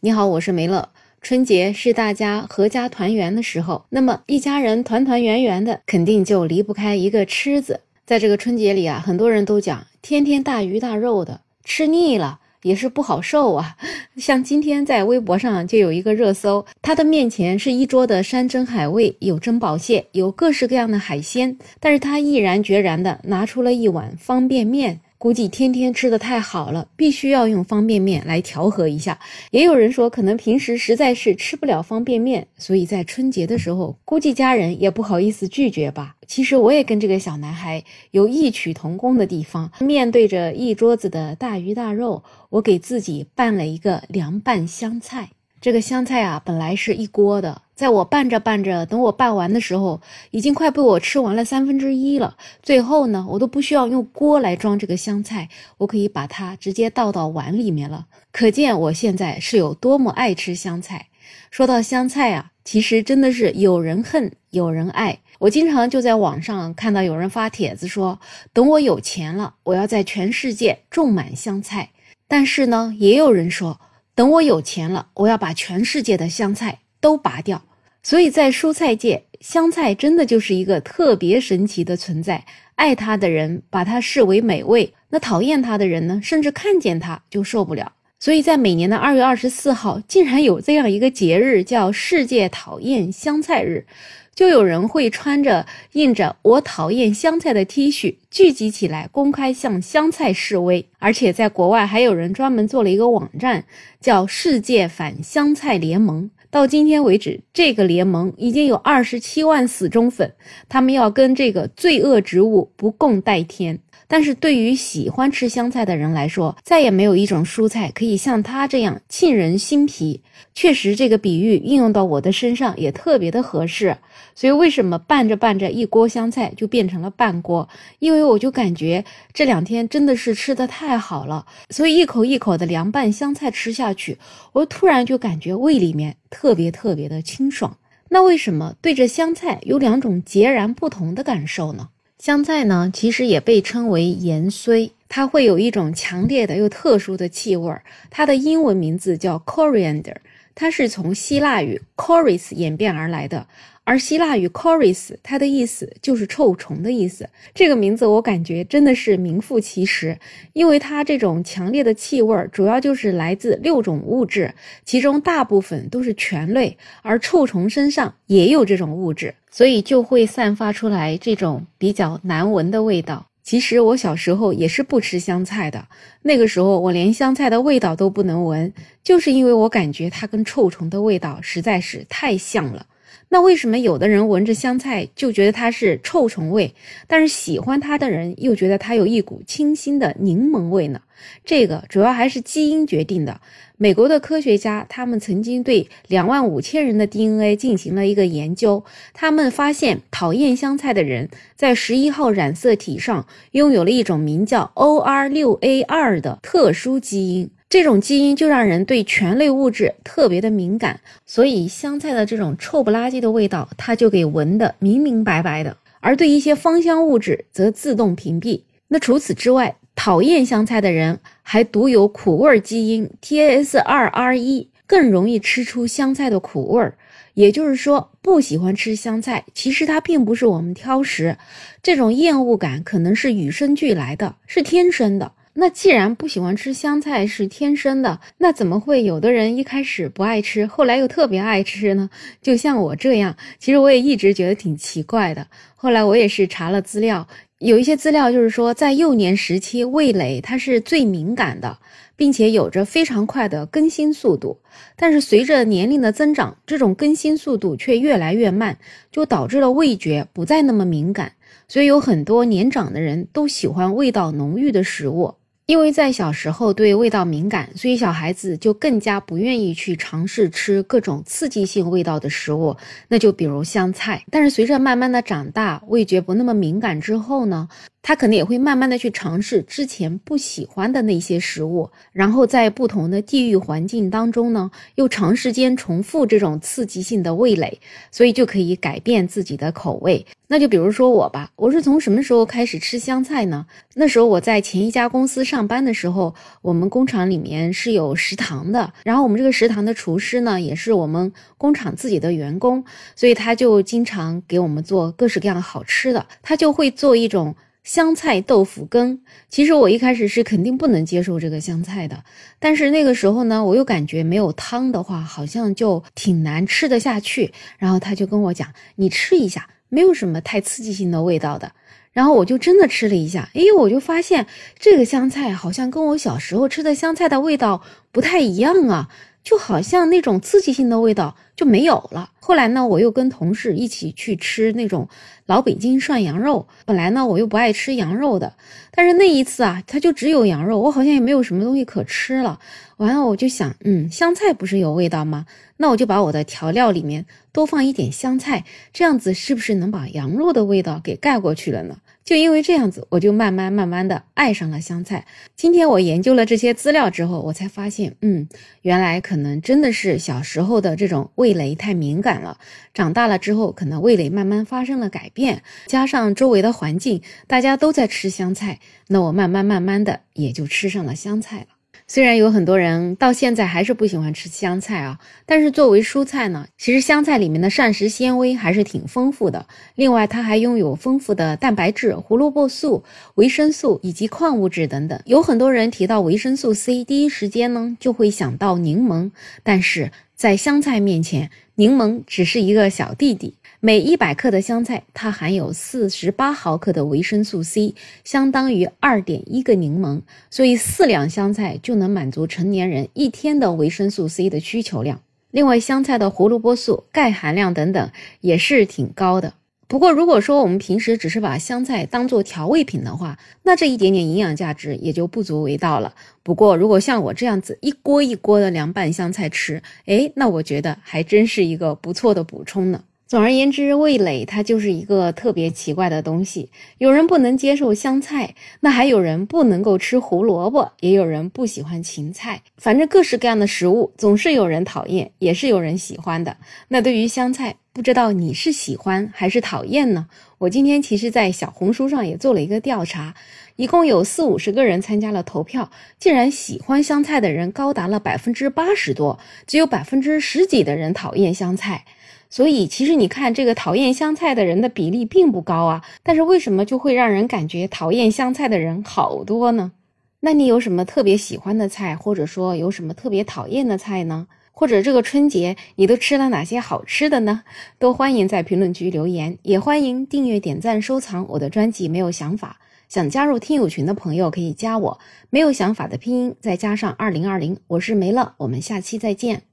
你好，我是梅乐。春节是大家阖家团圆的时候，那么一家人团团圆圆的，肯定就离不开一个吃字。在这个春节里啊，很多人都讲天天大鱼大肉的，吃腻了也是不好受啊。像今天在微博上就有一个热搜，他的面前是一桌的山珍海味，有珍宝蟹，有各式各样的海鲜，但是他毅然决然的拿出了一碗方便面。估计天天吃的太好了，必须要用方便面来调和一下。也有人说，可能平时实在是吃不了方便面，所以在春节的时候，估计家人也不好意思拒绝吧。其实我也跟这个小男孩有异曲同工的地方。面对着一桌子的大鱼大肉，我给自己拌了一个凉拌香菜。这个香菜啊，本来是一锅的，在我拌着拌着，等我拌完的时候，已经快被我吃完了三分之一了。最后呢，我都不需要用锅来装这个香菜，我可以把它直接倒到碗里面了。可见我现在是有多么爱吃香菜。说到香菜啊，其实真的是有人恨有人爱。我经常就在网上看到有人发帖子说，等我有钱了，我要在全世界种满香菜。但是呢，也有人说。等我有钱了，我要把全世界的香菜都拔掉。所以在蔬菜界，香菜真的就是一个特别神奇的存在。爱它的人把它视为美味，那讨厌它的人呢，甚至看见它就受不了。所以在每年的二月二十四号，竟然有这样一个节日，叫世界讨厌香菜日。就有人会穿着印着“我讨厌香菜”的 T 恤聚集起来，公开向香菜示威。而且在国外还有人专门做了一个网站，叫“世界反香菜联盟”。到今天为止，这个联盟已经有二十七万死忠粉，他们要跟这个罪恶植物不共戴天。但是对于喜欢吃香菜的人来说，再也没有一种蔬菜可以像它这样沁人心脾。确实，这个比喻应用到我的身上也特别的合适。所以，为什么拌着拌着一锅香菜就变成了半锅？因为我就感觉这两天真的是吃的太好了，所以一口一口的凉拌香菜吃下去，我突然就感觉胃里面特别特别的清爽。那为什么对着香菜有两种截然不同的感受呢？香菜呢，其实也被称为盐荽，它会有一种强烈的又特殊的气味儿。它的英文名字叫 coriander，它是从希腊语 coris 演变而来的。而希腊语 coris，它的意思就是臭虫的意思。这个名字我感觉真的是名副其实，因为它这种强烈的气味，主要就是来自六种物质，其中大部分都是醛类，而臭虫身上也有这种物质，所以就会散发出来这种比较难闻的味道。其实我小时候也是不吃香菜的，那个时候我连香菜的味道都不能闻，就是因为我感觉它跟臭虫的味道实在是太像了。那为什么有的人闻着香菜就觉得它是臭虫味，但是喜欢它的人又觉得它有一股清新的柠檬味呢？这个主要还是基因决定的。美国的科学家他们曾经对两万五千人的 DNA 进行了一个研究，他们发现讨厌香菜的人在十一号染色体上拥有了一种名叫 OR6A2 的特殊基因。这种基因就让人对醛类物质特别的敏感，所以香菜的这种臭不拉几的味道，它就给闻得明明白白的；而对一些芳香物质则自动屏蔽。那除此之外，讨厌香菜的人还独有苦味基因 TAS2R1，更容易吃出香菜的苦味儿。也就是说，不喜欢吃香菜，其实它并不是我们挑食，这种厌恶感可能是与生俱来的，是天生的。那既然不喜欢吃香菜是天生的，那怎么会有的人一开始不爱吃，后来又特别爱吃呢？就像我这样，其实我也一直觉得挺奇怪的。后来我也是查了资料，有一些资料就是说，在幼年时期，味蕾它是最敏感的，并且有着非常快的更新速度。但是随着年龄的增长，这种更新速度却越来越慢，就导致了味觉不再那么敏感。所以有很多年长的人都喜欢味道浓郁的食物。因为在小时候对味道敏感，所以小孩子就更加不愿意去尝试吃各种刺激性味道的食物，那就比如香菜。但是随着慢慢的长大，味觉不那么敏感之后呢，他可能也会慢慢的去尝试之前不喜欢的那些食物，然后在不同的地域环境当中呢，又长时间重复这种刺激性的味蕾，所以就可以改变自己的口味。那就比如说我吧，我是从什么时候开始吃香菜呢？那时候我在前一家公司上班的时候，我们工厂里面是有食堂的，然后我们这个食堂的厨师呢，也是我们工厂自己的员工，所以他就经常给我们做各式各样好吃的，他就会做一种。香菜豆腐羹，其实我一开始是肯定不能接受这个香菜的，但是那个时候呢，我又感觉没有汤的话，好像就挺难吃得下去。然后他就跟我讲：“你吃一下，没有什么太刺激性的味道的。”然后我就真的吃了一下，哎，我就发现这个香菜好像跟我小时候吃的香菜的味道不太一样啊。就好像那种刺激性的味道就没有了。后来呢，我又跟同事一起去吃那种老北京涮羊肉。本来呢，我又不爱吃羊肉的，但是那一次啊，它就只有羊肉，我好像也没有什么东西可吃了。完了，我就想，嗯，香菜不是有味道吗？那我就把我的调料里面多放一点香菜，这样子是不是能把羊肉的味道给盖过去了呢？就因为这样子，我就慢慢慢慢的爱上了香菜。今天我研究了这些资料之后，我才发现，嗯，原来可能真的是小时候的这种味蕾太敏感了，长大了之后可能味蕾慢慢发生了改变，加上周围的环境，大家都在吃香菜，那我慢慢慢慢的也就吃上了香菜了。虽然有很多人到现在还是不喜欢吃香菜啊，但是作为蔬菜呢，其实香菜里面的膳食纤维还是挺丰富的。另外，它还拥有丰富的蛋白质、胡萝卜素、维生素以及矿物质等等。有很多人提到维生素 C，第一时间呢就会想到柠檬，但是在香菜面前，柠檬只是一个小弟弟。每一百克的香菜，它含有四十八毫克的维生素 C，相当于二点一个柠檬，所以四两香菜就能满足成年人一天的维生素 C 的需求量。另外，香菜的胡萝卜素、钙含量等等也是挺高的。不过，如果说我们平时只是把香菜当做调味品的话，那这一点点营养价值也就不足为道了。不过，如果像我这样子一锅一锅的凉拌香菜吃，哎，那我觉得还真是一个不错的补充呢。总而言之，味蕾它就是一个特别奇怪的东西。有人不能接受香菜，那还有人不能够吃胡萝卜，也有人不喜欢芹菜。反正各式各样的食物，总是有人讨厌，也是有人喜欢的。那对于香菜，不知道你是喜欢还是讨厌呢？我今天其实，在小红书上也做了一个调查，一共有四五十个人参加了投票，竟然喜欢香菜的人高达了百分之八十多，只有百分之十几的人讨厌香菜。所以，其实你看，这个讨厌香菜的人的比例并不高啊。但是为什么就会让人感觉讨厌香菜的人好多呢？那你有什么特别喜欢的菜，或者说有什么特别讨厌的菜呢？或者这个春节你都吃了哪些好吃的呢？都欢迎在评论区留言，也欢迎订阅、点赞、收藏我的专辑。没有想法，想加入听友群的朋友可以加我。没有想法的拼音再加上二零二零，我是梅乐，我们下期再见。